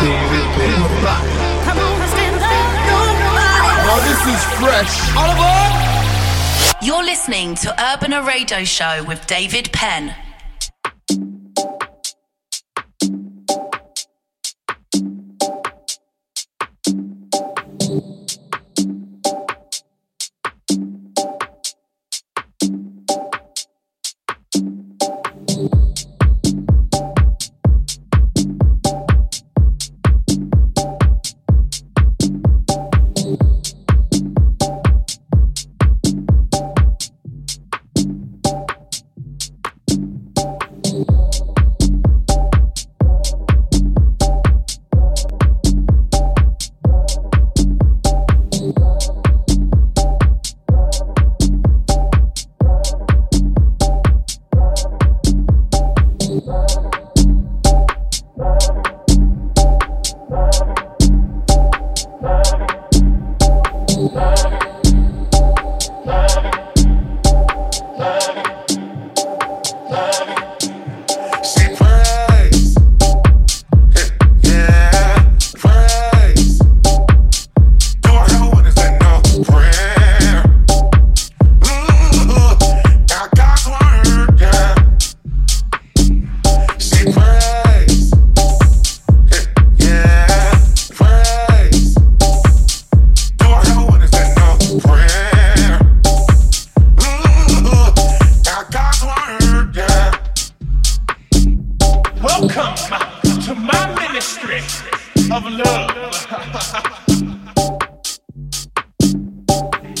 David Penn. We're back. Come on, stand up. Now this is fresh. All aboard! You're listening to Urbana Radio Show with David Penn.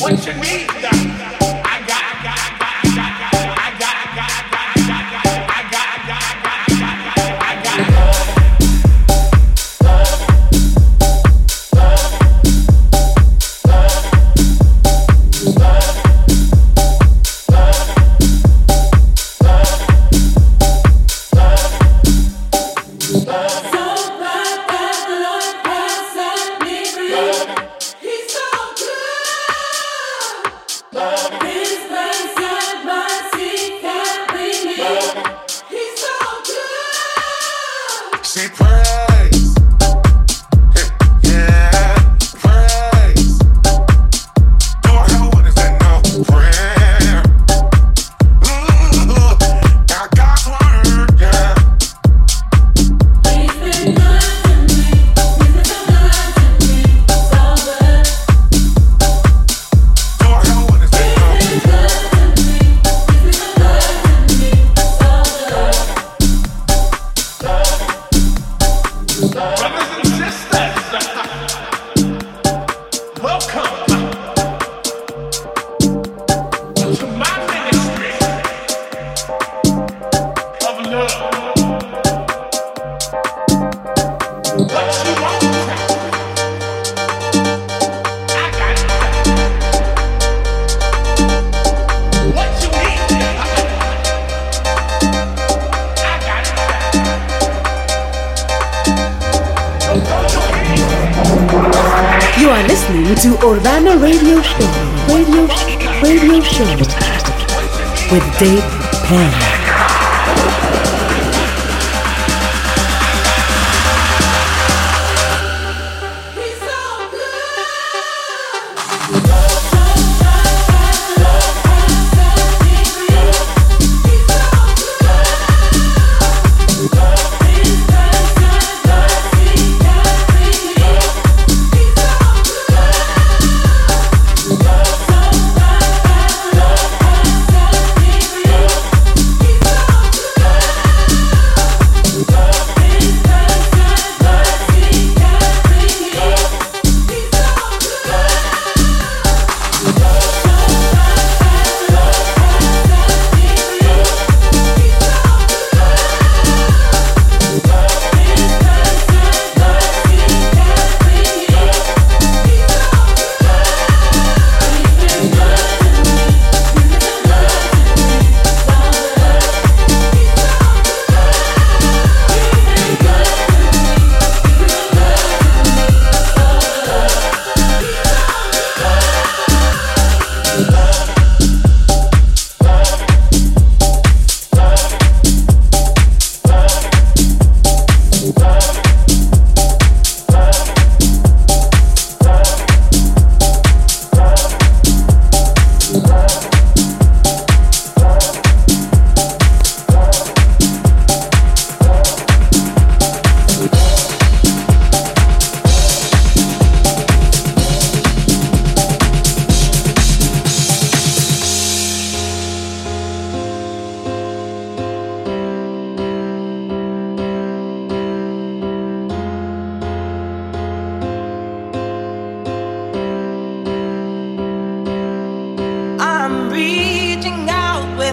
What you mean?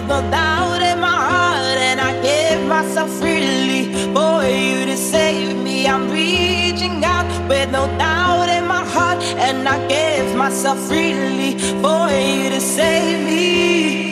no doubt in my heart, and I give myself freely for you to save me. I'm reaching out with no doubt in my heart, and I give myself freely for you to save me.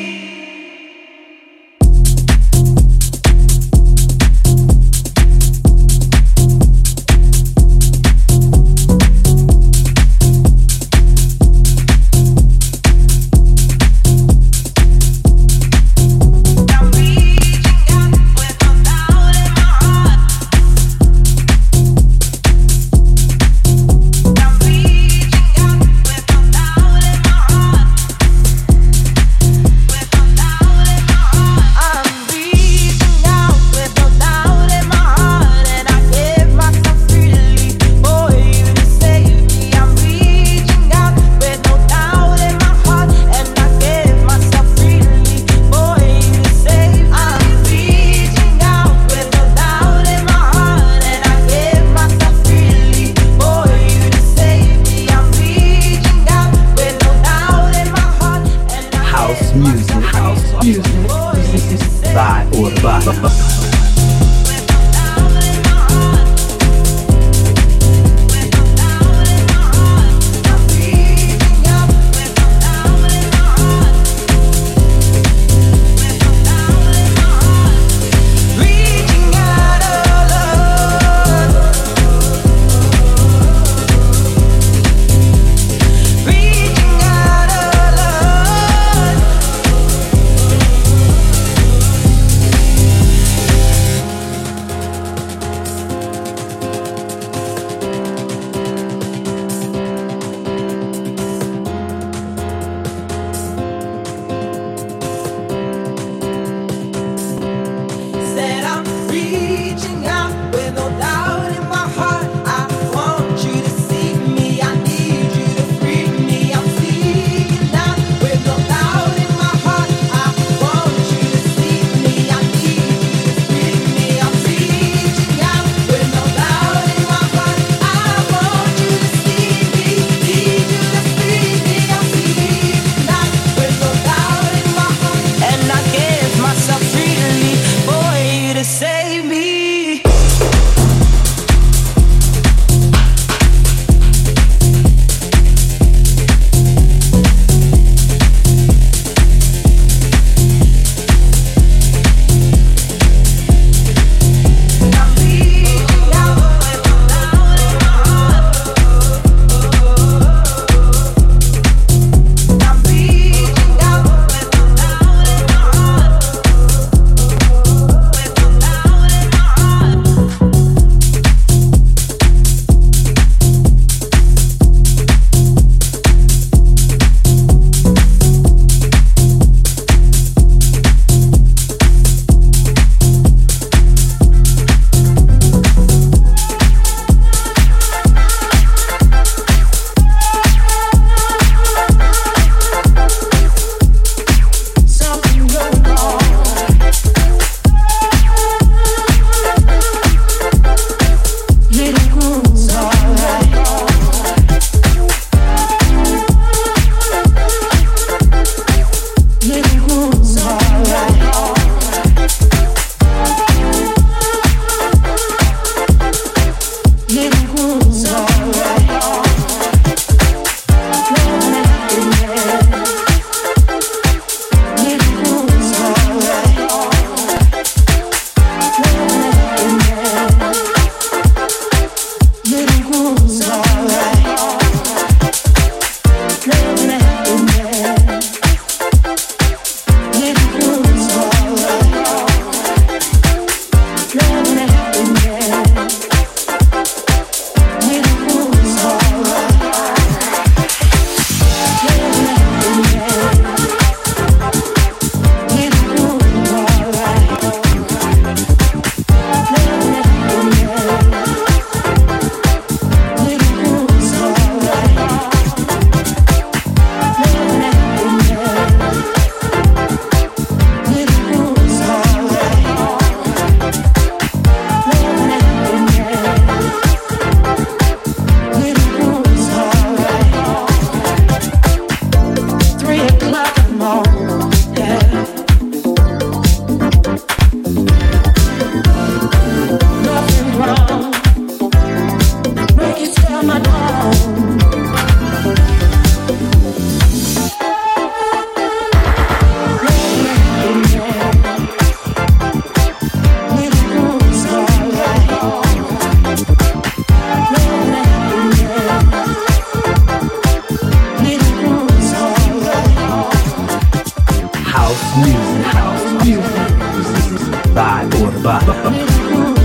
你的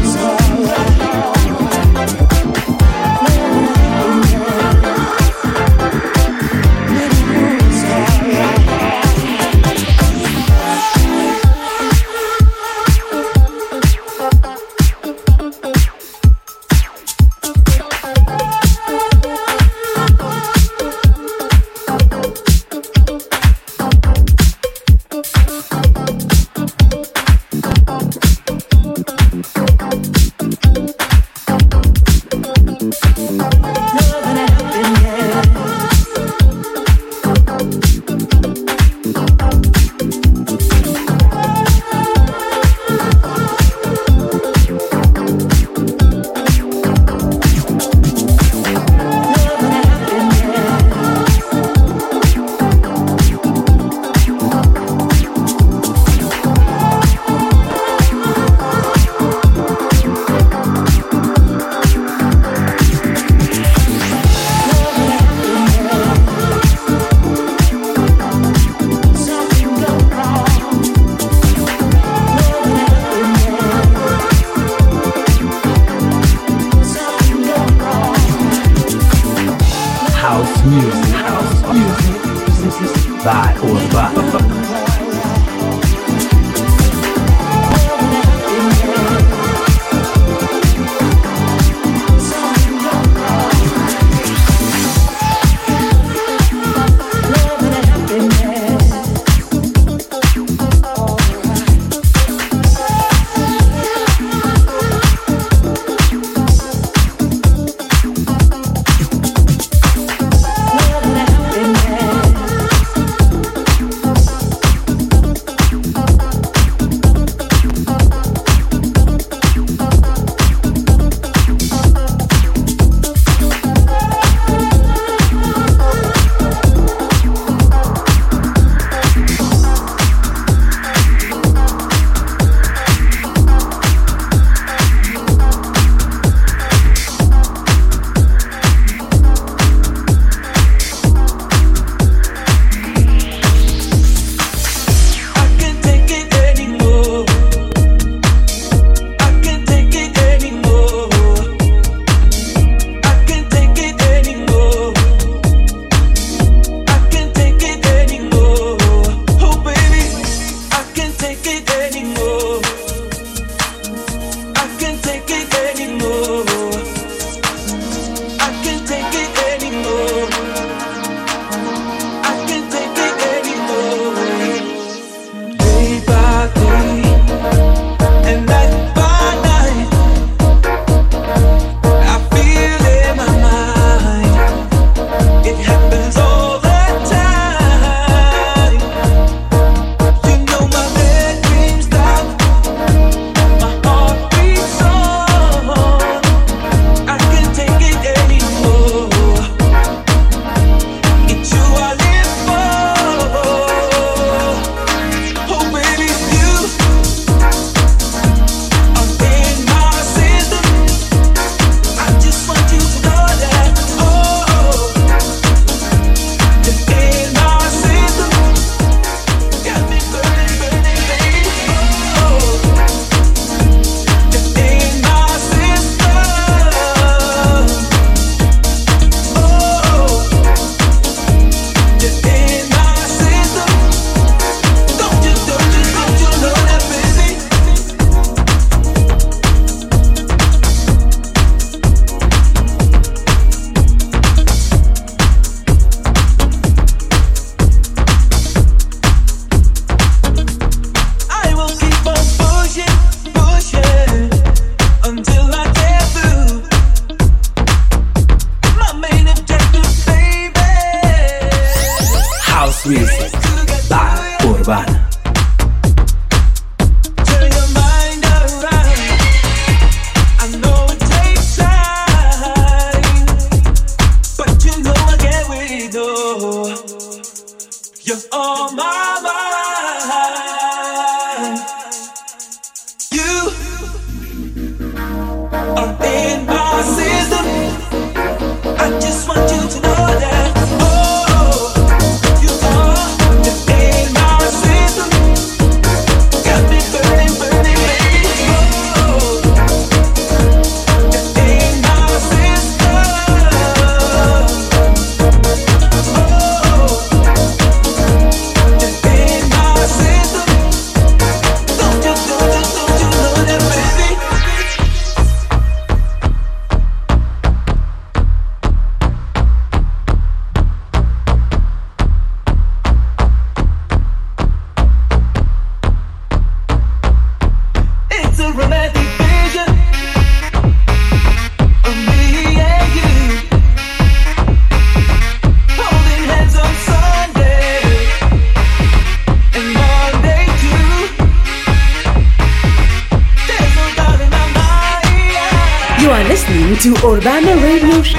to Urbana Radio Show,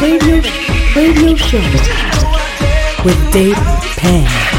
Radio Show, Radio Show. With David Penn.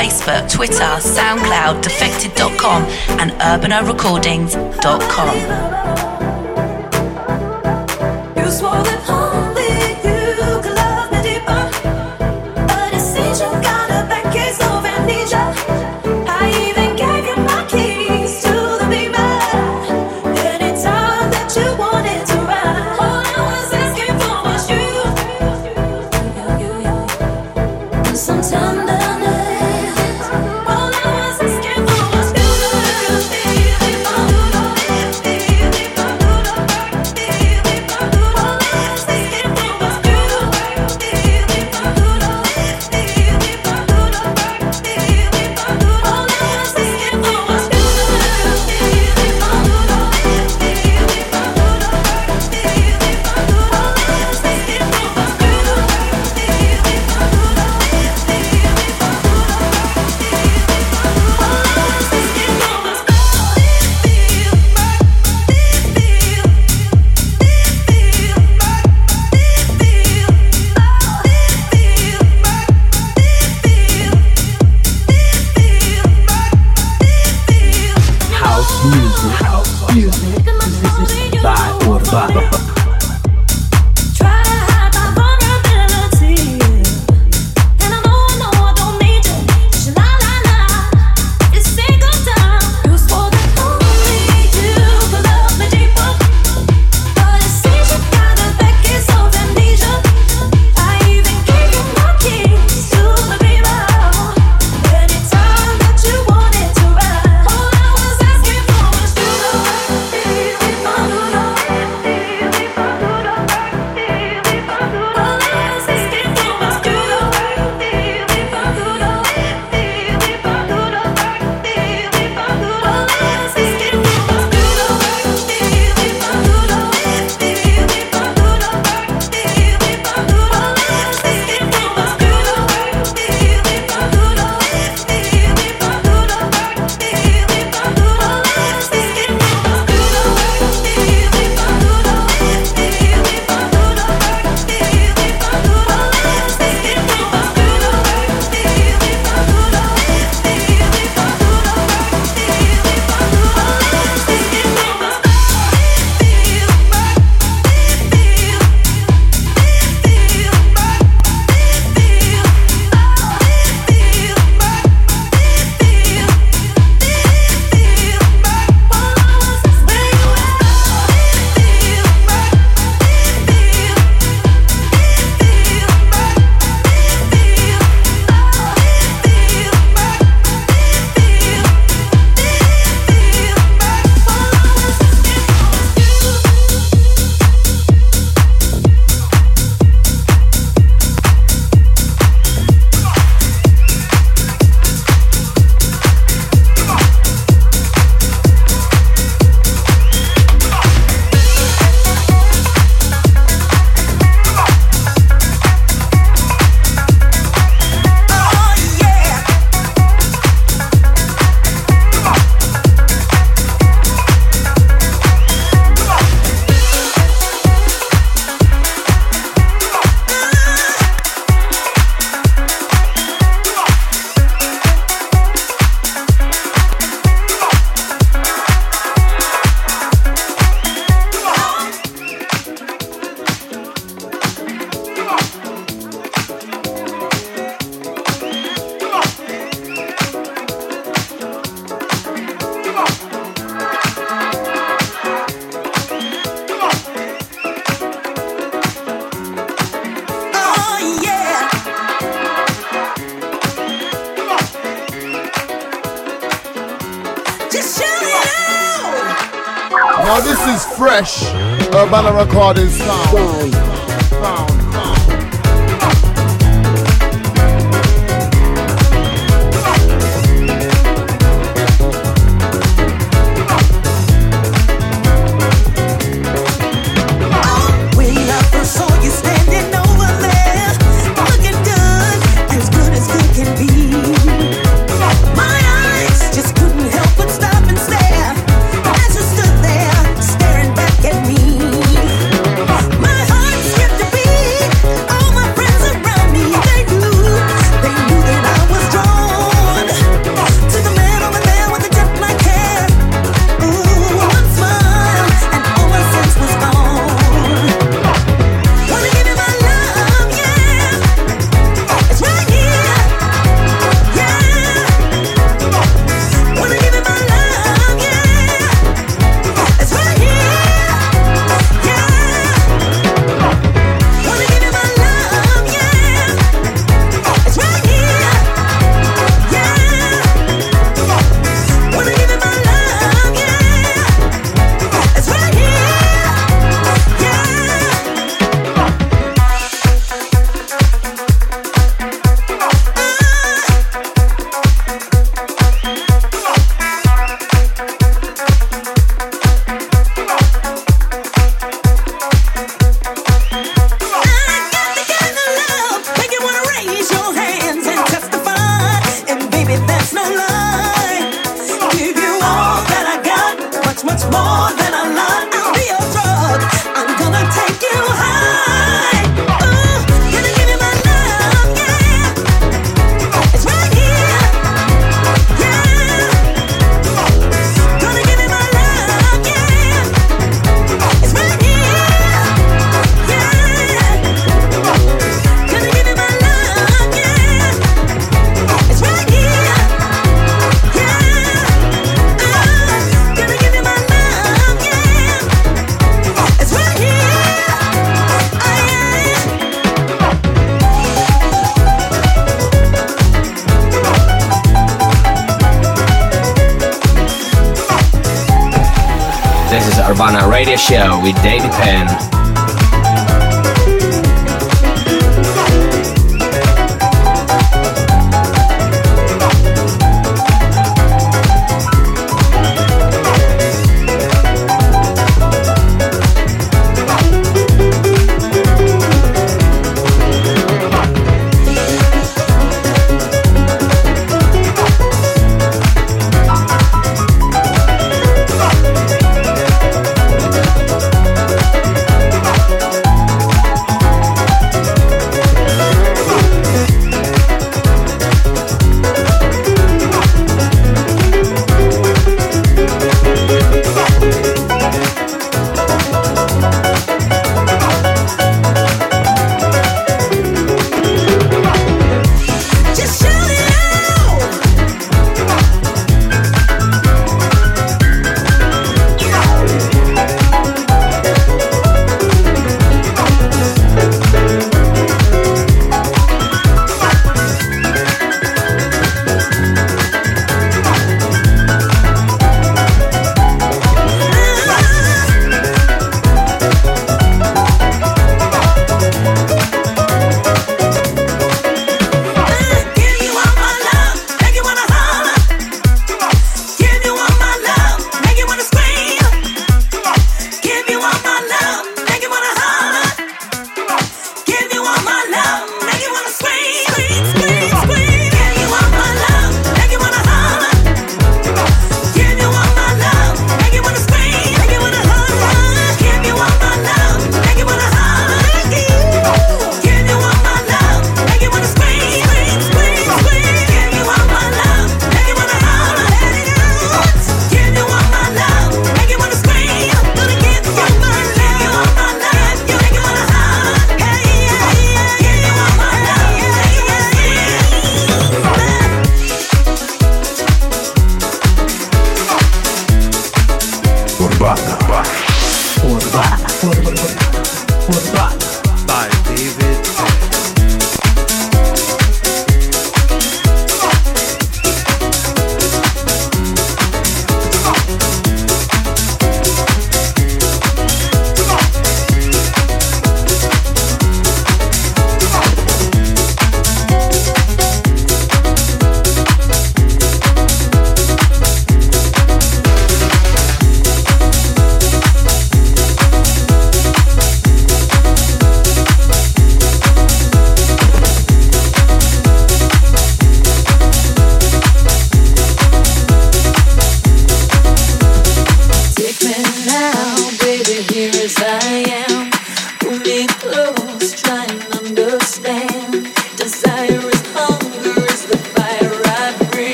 Facebook, Twitter, SoundCloud, defected.com, and urbanarecordings.com. You swore Show with David Penn.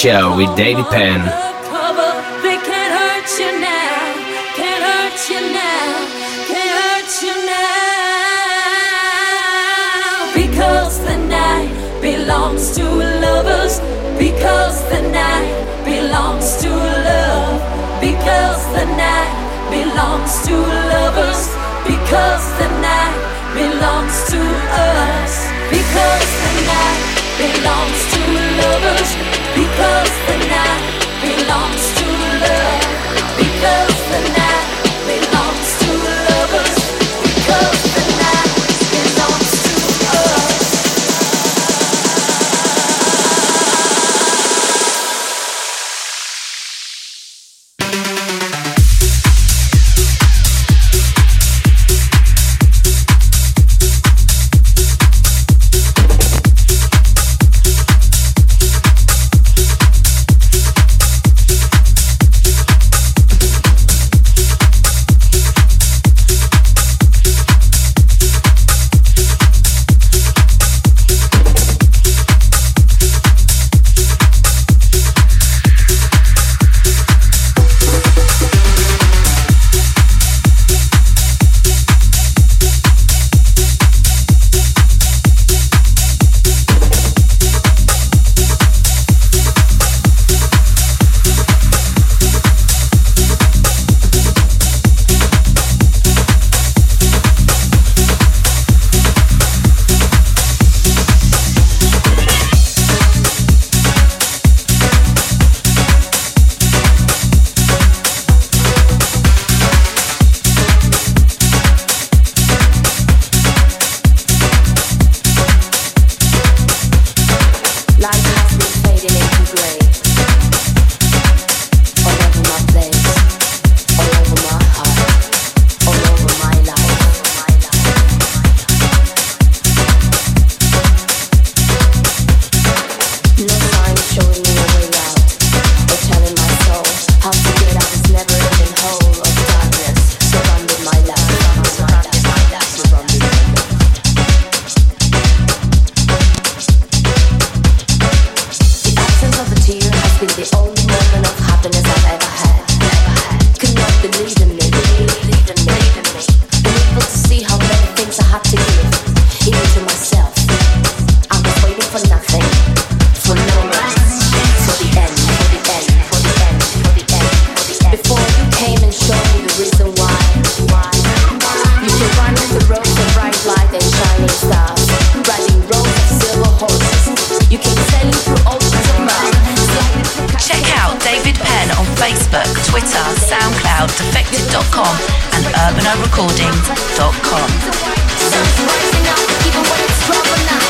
Show with David Penn. Check out David Penn on Facebook, Twitter, SoundCloud, defected.com, and urbanarecordings.com.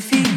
Give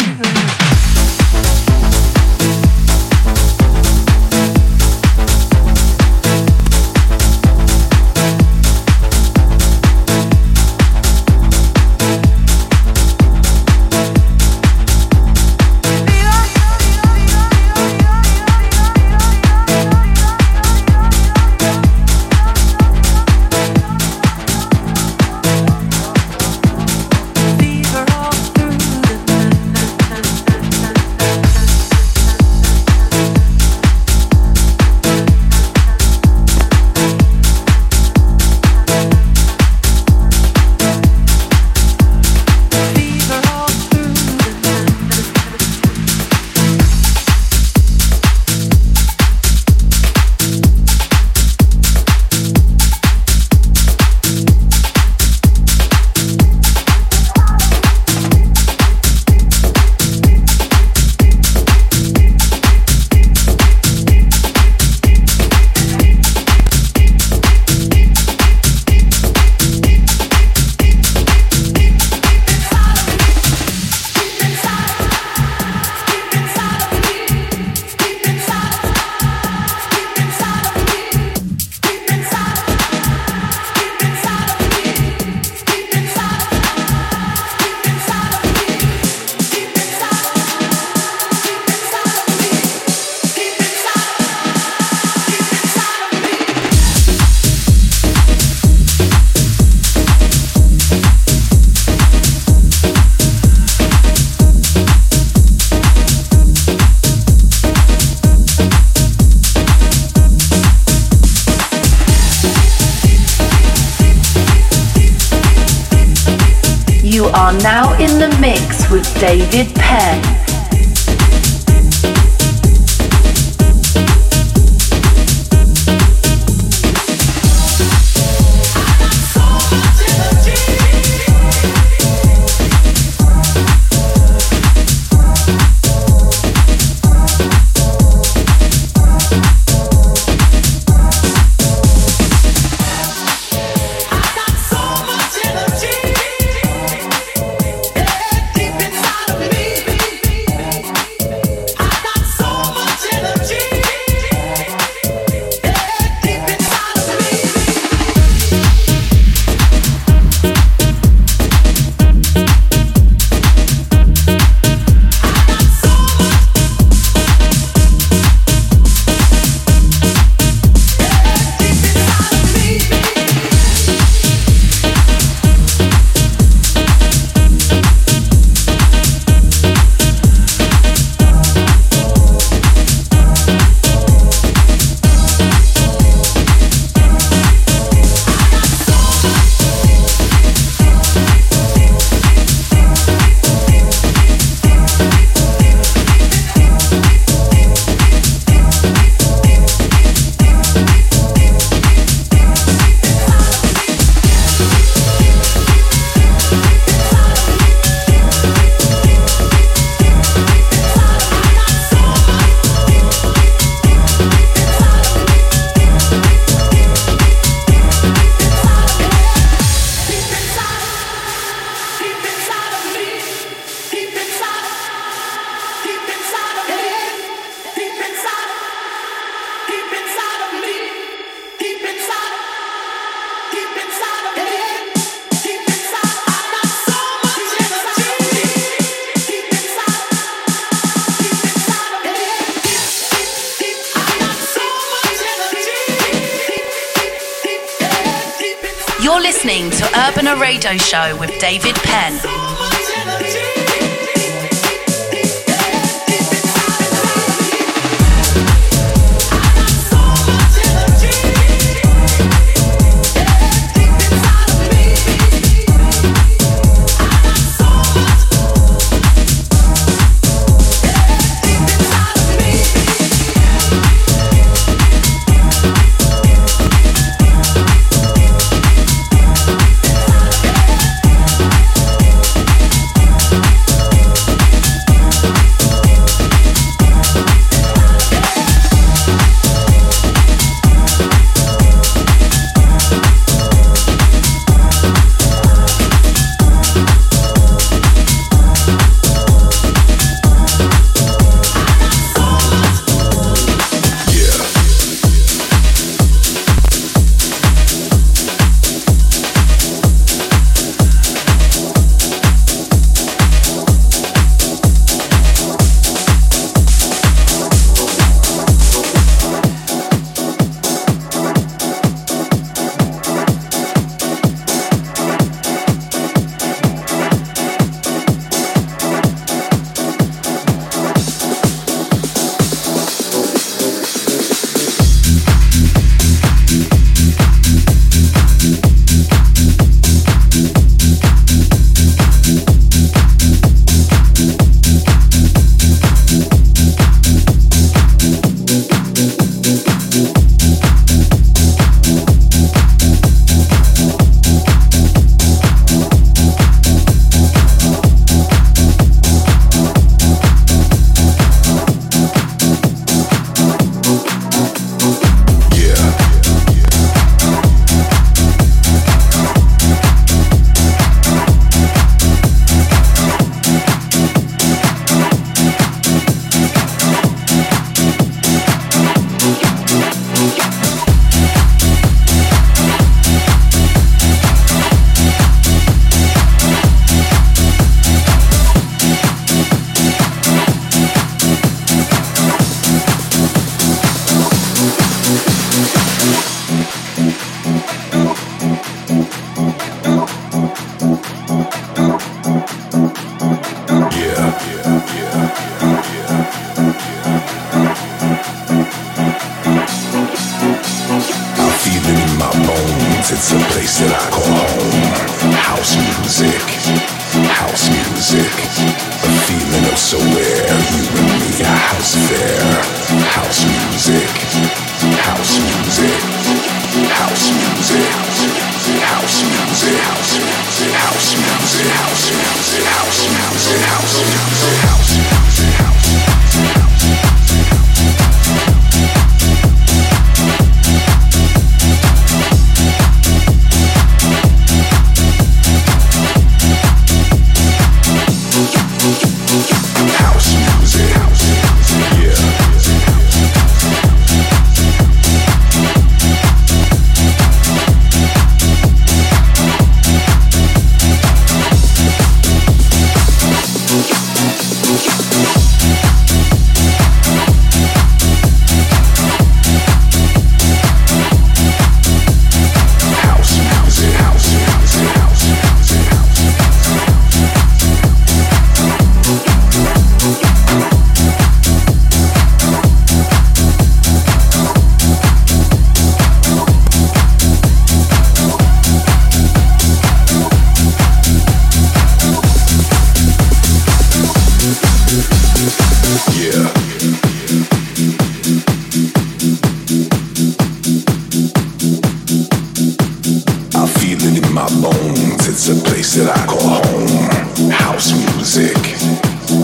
my bones. It's a place that I call home. House music,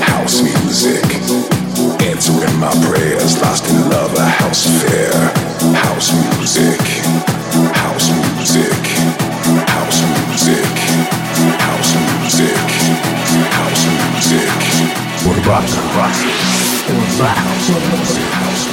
house music. Answering my prayers, lost in love, a house fair. House music, house music, house music, house music, house music. What about the boxes? What about house music?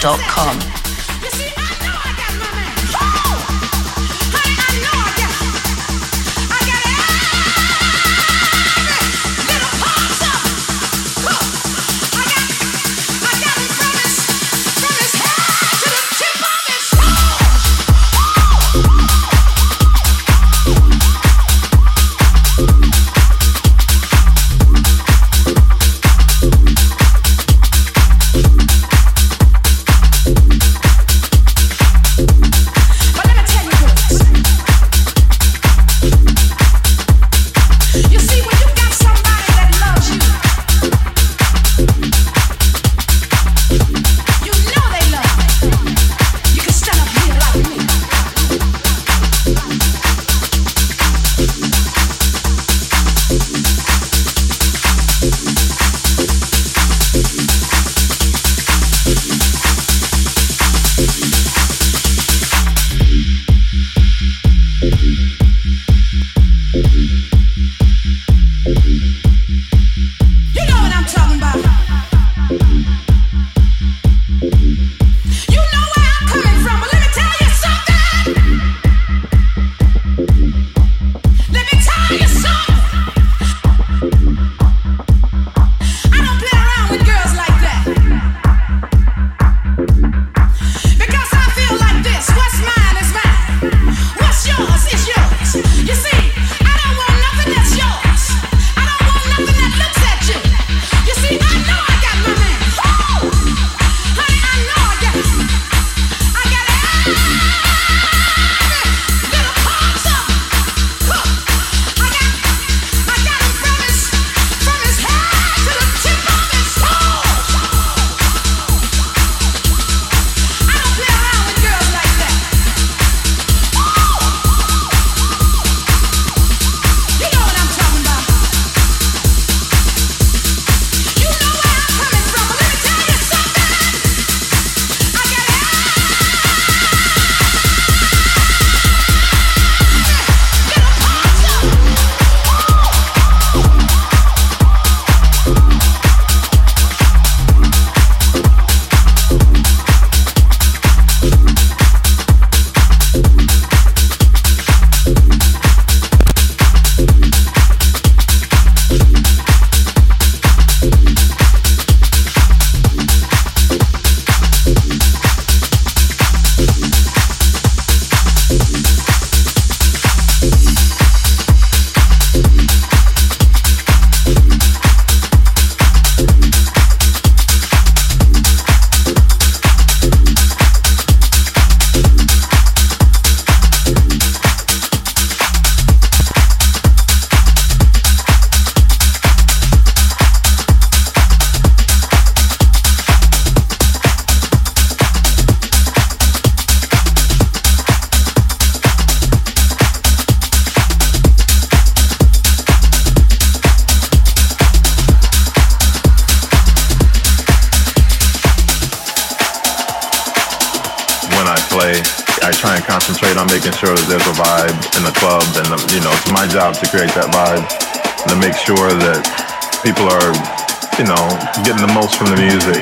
SoundCloud, from the music.